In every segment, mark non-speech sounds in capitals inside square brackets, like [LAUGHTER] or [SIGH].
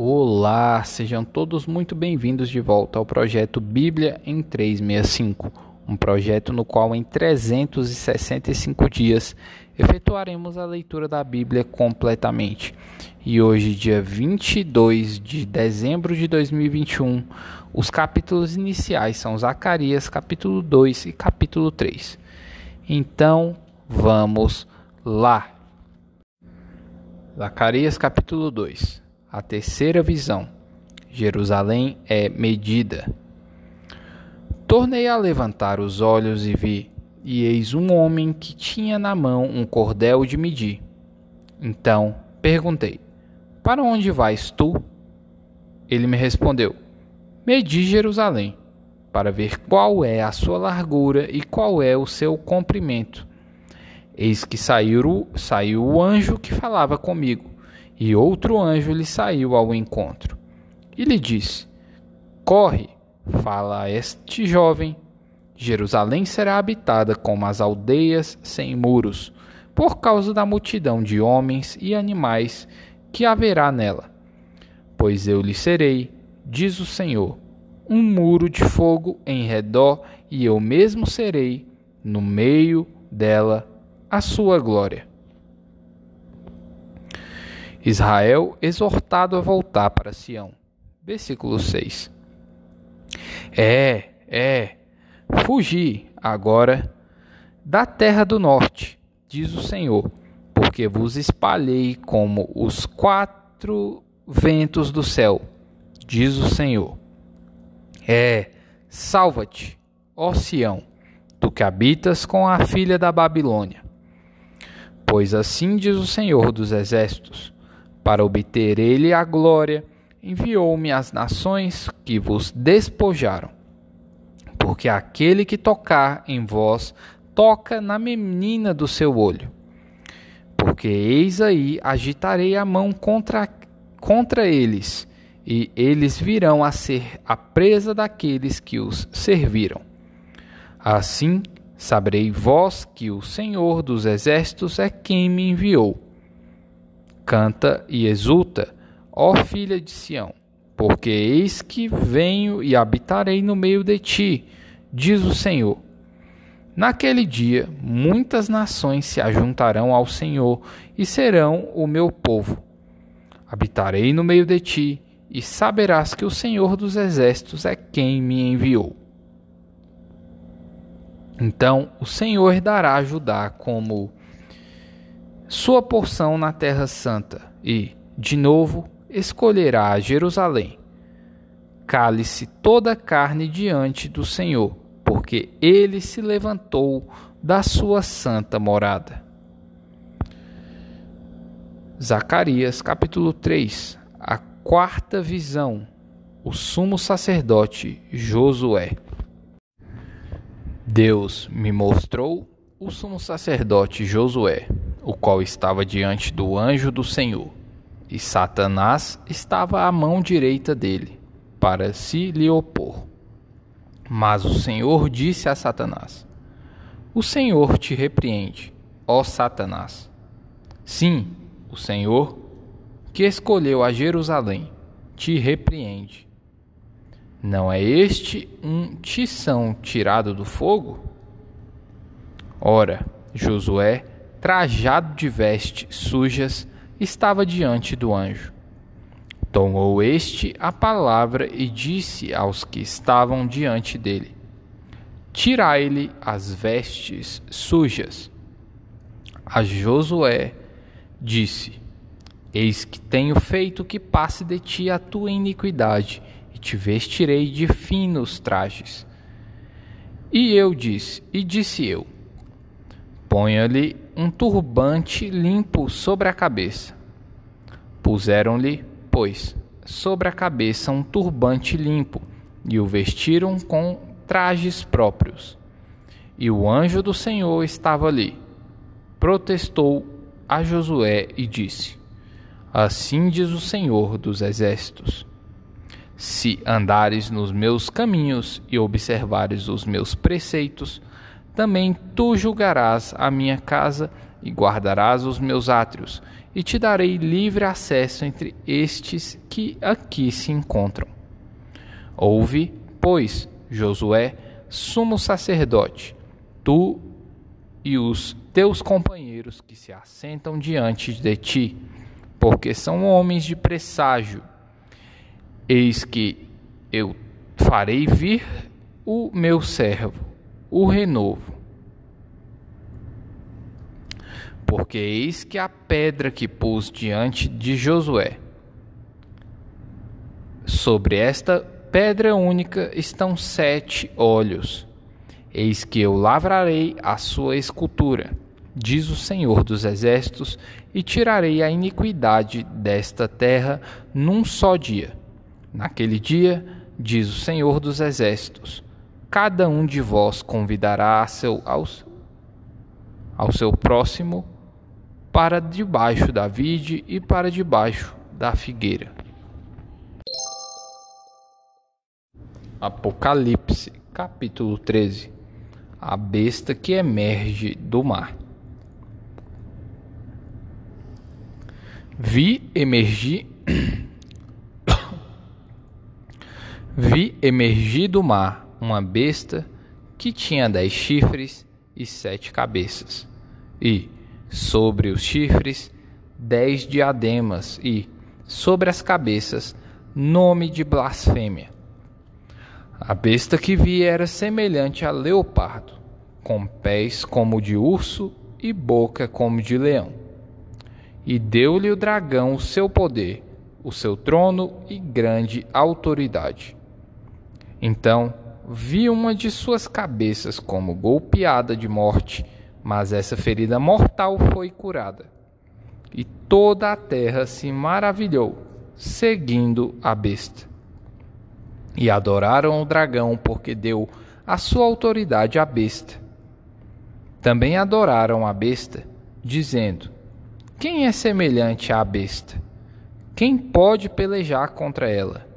Olá, sejam todos muito bem-vindos de volta ao projeto Bíblia em 365, um projeto no qual em 365 dias efetuaremos a leitura da Bíblia completamente. E hoje, dia 22 de dezembro de 2021, os capítulos iniciais são Zacarias, capítulo 2 e capítulo 3. Então, vamos lá. Zacarias, capítulo 2 a terceira visão. Jerusalém é medida. Tornei a levantar os olhos e vi, e eis um homem que tinha na mão um cordel de medir. Então perguntei: Para onde vais tu? Ele me respondeu: Medi Jerusalém, para ver qual é a sua largura e qual é o seu comprimento. Eis que saiu, saiu o anjo que falava comigo e outro anjo lhe saiu ao encontro e lhe disse: Corre, fala a este jovem: Jerusalém será habitada como as aldeias sem muros, por causa da multidão de homens e animais que haverá nela. Pois eu lhe serei, diz o Senhor, um muro de fogo em redor, e eu mesmo serei, no meio dela, a sua glória. Israel exortado a voltar para Sião. Versículo 6. É, é, fugi agora da terra do norte, diz o Senhor, porque vos espalhei como os quatro ventos do céu, diz o Senhor. É, salva-te, ó Sião, tu que habitas com a filha da Babilônia. Pois assim diz o Senhor dos exércitos: para obter ele a glória, enviou-me às nações que vos despojaram. Porque aquele que tocar em vós, toca na menina do seu olho. Porque eis aí agitarei a mão contra, contra eles, e eles virão a ser a presa daqueles que os serviram. Assim saberei vós que o Senhor dos exércitos é quem me enviou canta e exulta, ó filha de Sião, porque eis que venho e habitarei no meio de ti, diz o Senhor. Naquele dia, muitas nações se ajuntarão ao Senhor e serão o meu povo. Habitarei no meio de ti, e saberás que o Senhor dos exércitos é quem me enviou. Então o Senhor dará a Judá como sua porção na Terra Santa e, de novo, escolherá Jerusalém. Cale-se toda a carne diante do Senhor, porque ele se levantou da sua santa morada. Zacarias capítulo 3 A quarta visão O sumo sacerdote Josué Deus me mostrou o sumo sacerdote Josué o qual estava diante do anjo do Senhor, e Satanás estava à mão direita dele, para se lhe opor. Mas o Senhor disse a Satanás: O Senhor te repreende, ó Satanás. Sim, o Senhor, que escolheu a Jerusalém, te repreende. Não é este um tição tirado do fogo? Ora, Josué trajado de vestes sujas, estava diante do anjo. Tomou este a palavra e disse aos que estavam diante dele: Tirai-lhe as vestes sujas. A Josué disse: Eis que tenho feito que passe de ti a tua iniquidade, e te vestirei de finos trajes. E eu disse, e disse eu: Ponha-lhe um turbante limpo sobre a cabeça. Puseram-lhe, pois, sobre a cabeça um turbante limpo e o vestiram com trajes próprios. E o anjo do Senhor estava ali. Protestou a Josué e disse: Assim diz o Senhor dos exércitos: Se andares nos meus caminhos e observares os meus preceitos, também tu julgarás a minha casa e guardarás os meus átrios, e te darei livre acesso entre estes que aqui se encontram. Ouve, pois, Josué, sumo sacerdote, tu e os teus companheiros que se assentam diante de ti, porque são homens de presságio. Eis que eu farei vir o meu servo, o renovo. Porque eis que a pedra que pus diante de Josué, sobre esta pedra única estão sete olhos. Eis que eu lavrarei a sua escultura, diz o Senhor dos Exércitos, e tirarei a iniquidade desta terra num só dia. Naquele dia, diz o Senhor dos Exércitos, cada um de vós convidará seu, ao, ao seu próximo para debaixo da vide e para debaixo da figueira. Apocalipse, capítulo 13 A besta que emerge do mar. Vi emergir. [COUGHS] Vi emergir do mar uma besta que tinha dez chifres e sete cabeças, e, sobre os chifres, dez diademas, e, sobre as cabeças, nome de blasfêmia. A besta que vi era semelhante a leopardo, com pés como de urso e boca como de leão. E deu-lhe o dragão o seu poder, o seu trono e grande autoridade. Então vi uma de suas cabeças como golpeada de morte, mas essa ferida mortal foi curada. E toda a terra se maravilhou, seguindo a besta. E adoraram o dragão, porque deu a sua autoridade à besta. Também adoraram a besta, dizendo: Quem é semelhante à besta? Quem pode pelejar contra ela?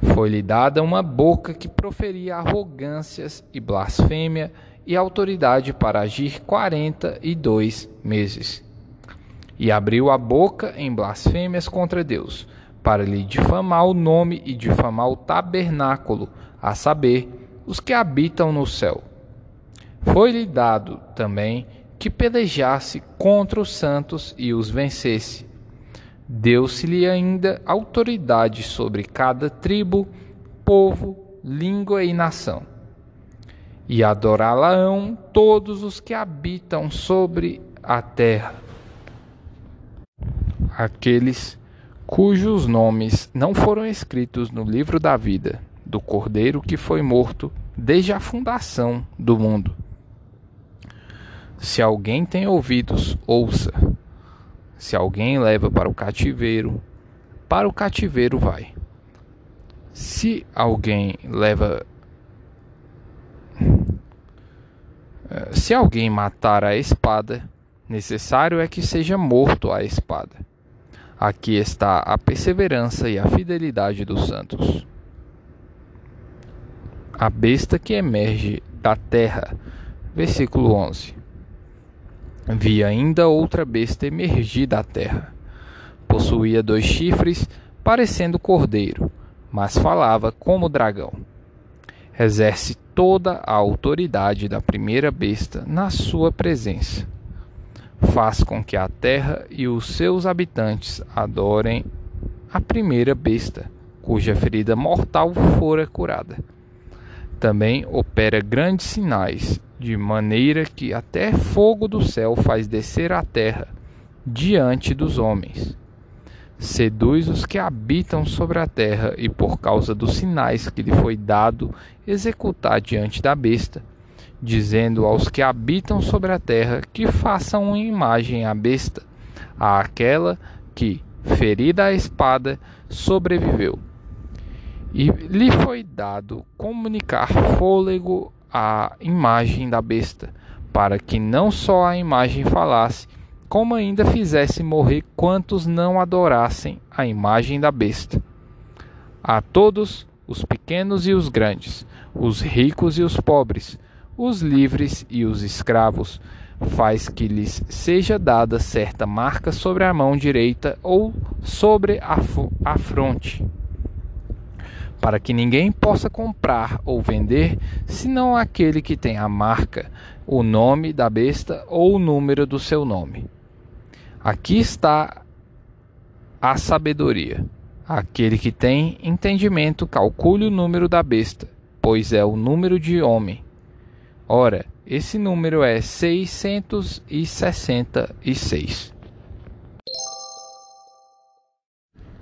Foi-lhe dada uma boca que proferia arrogâncias e blasfêmia e autoridade para agir quarenta e dois meses. E abriu a boca em blasfêmias contra Deus para lhe difamar o nome e difamar o tabernáculo, a saber, os que habitam no céu. Foi-lhe dado também que pelejasse contra os santos e os vencesse. Deu-se-lhe ainda autoridade sobre cada tribo, povo, língua e nação. E adorá-la-ão todos os que habitam sobre a terra. Aqueles cujos nomes não foram escritos no livro da vida do Cordeiro que foi morto desde a fundação do mundo. Se alguém tem ouvidos, ouça. Se alguém leva para o cativeiro, para o cativeiro vai. Se alguém leva. Se alguém matar a espada, necessário é que seja morto a espada. Aqui está a perseverança e a fidelidade dos santos. A besta que emerge da terra. Versículo 11. Vi ainda outra besta emergir da terra. Possuía dois chifres, parecendo cordeiro, mas falava como dragão. Exerce toda a autoridade da primeira besta na sua presença faz com que a terra e os seus habitantes adorem a primeira besta, cuja ferida mortal fora curada. Também opera grandes sinais, de maneira que até fogo do céu faz descer a terra diante dos homens. Seduz os que habitam sobre a terra, e por causa dos sinais que lhe foi dado executar diante da besta, dizendo aos que habitam sobre a terra que façam uma imagem à besta, àquela que, ferida a espada, sobreviveu. E lhe foi dado comunicar fôlego à imagem da besta, para que não só a imagem falasse, como ainda fizesse morrer quantos não adorassem a imagem da besta. A todos, os pequenos e os grandes, os ricos e os pobres, os livres e os escravos, faz que lhes seja dada certa marca sobre a mão direita ou sobre a, a fronte, para que ninguém possa comprar ou vender, senão aquele que tem a marca, o nome da besta ou o número do seu nome. Aqui está a sabedoria. Aquele que tem entendimento calcule o número da besta, pois é o número de homem. Ora, esse número é 666.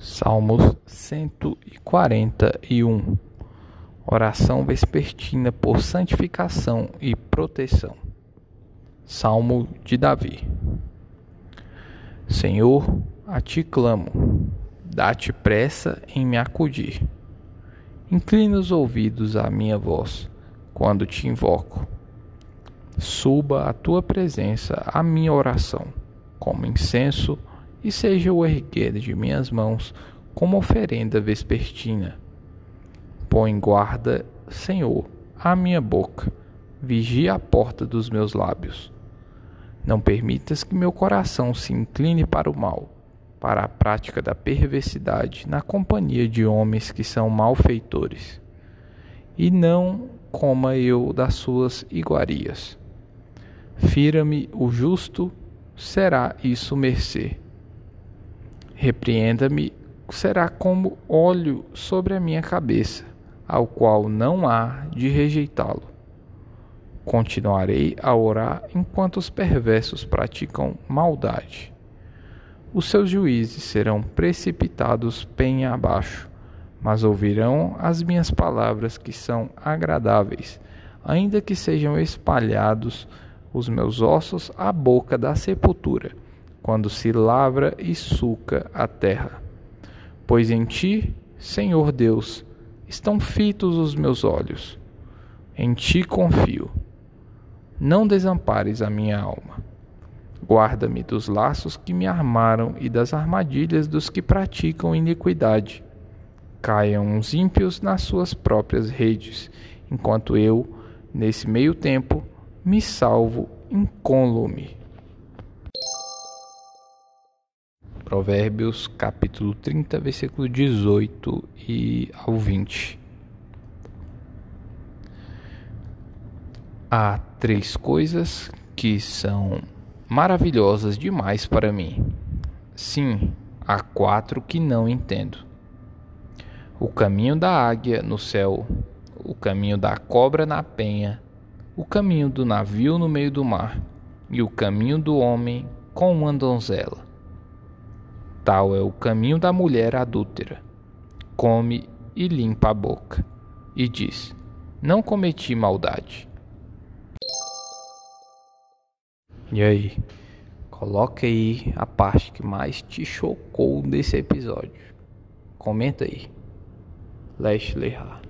Salmos 141 Oração vespertina por santificação e proteção. Salmo de Davi. Senhor, a ti clamo, dá-te pressa em me acudir. Inclina os ouvidos à minha voz quando te invoco. Suba à tua presença a minha oração, como incenso, e seja o erguer de minhas mãos como oferenda vespertina. Põe guarda, Senhor, à minha boca, vigia a porta dos meus lábios. Não permitas que meu coração se incline para o mal para a prática da perversidade na companhia de homens que são malfeitores, e não coma eu das suas iguarias. Fira-me o justo, será isso mercê. Repreenda-me, será como óleo sobre a minha cabeça, ao qual não há de rejeitá-lo. Continuarei a orar enquanto os perversos praticam maldade os seus juízes serão precipitados penha abaixo, mas ouvirão as minhas palavras que são agradáveis, ainda que sejam espalhados os meus ossos à boca da sepultura, quando se lavra e suca a terra. Pois em ti, Senhor Deus, estão fitos os meus olhos. Em ti confio. Não desampares a minha alma. Guarda-me dos laços que me armaram e das armadilhas dos que praticam iniquidade. Caiam os ímpios nas suas próprias redes, enquanto eu, nesse meio tempo, me salvo incólume. Provérbios capítulo 30, versículo 18 e ao 20. Há três coisas que são maravilhosas demais para mim. Sim, há quatro que não entendo: o caminho da águia no céu, o caminho da cobra na penha, o caminho do navio no meio do mar e o caminho do homem com uma donzela. Tal é o caminho da mulher adúltera. Come e limpa a boca, e diz: Não cometi maldade. E aí? Coloca aí a parte que mais te chocou desse episódio. Comenta aí. Leste Leha.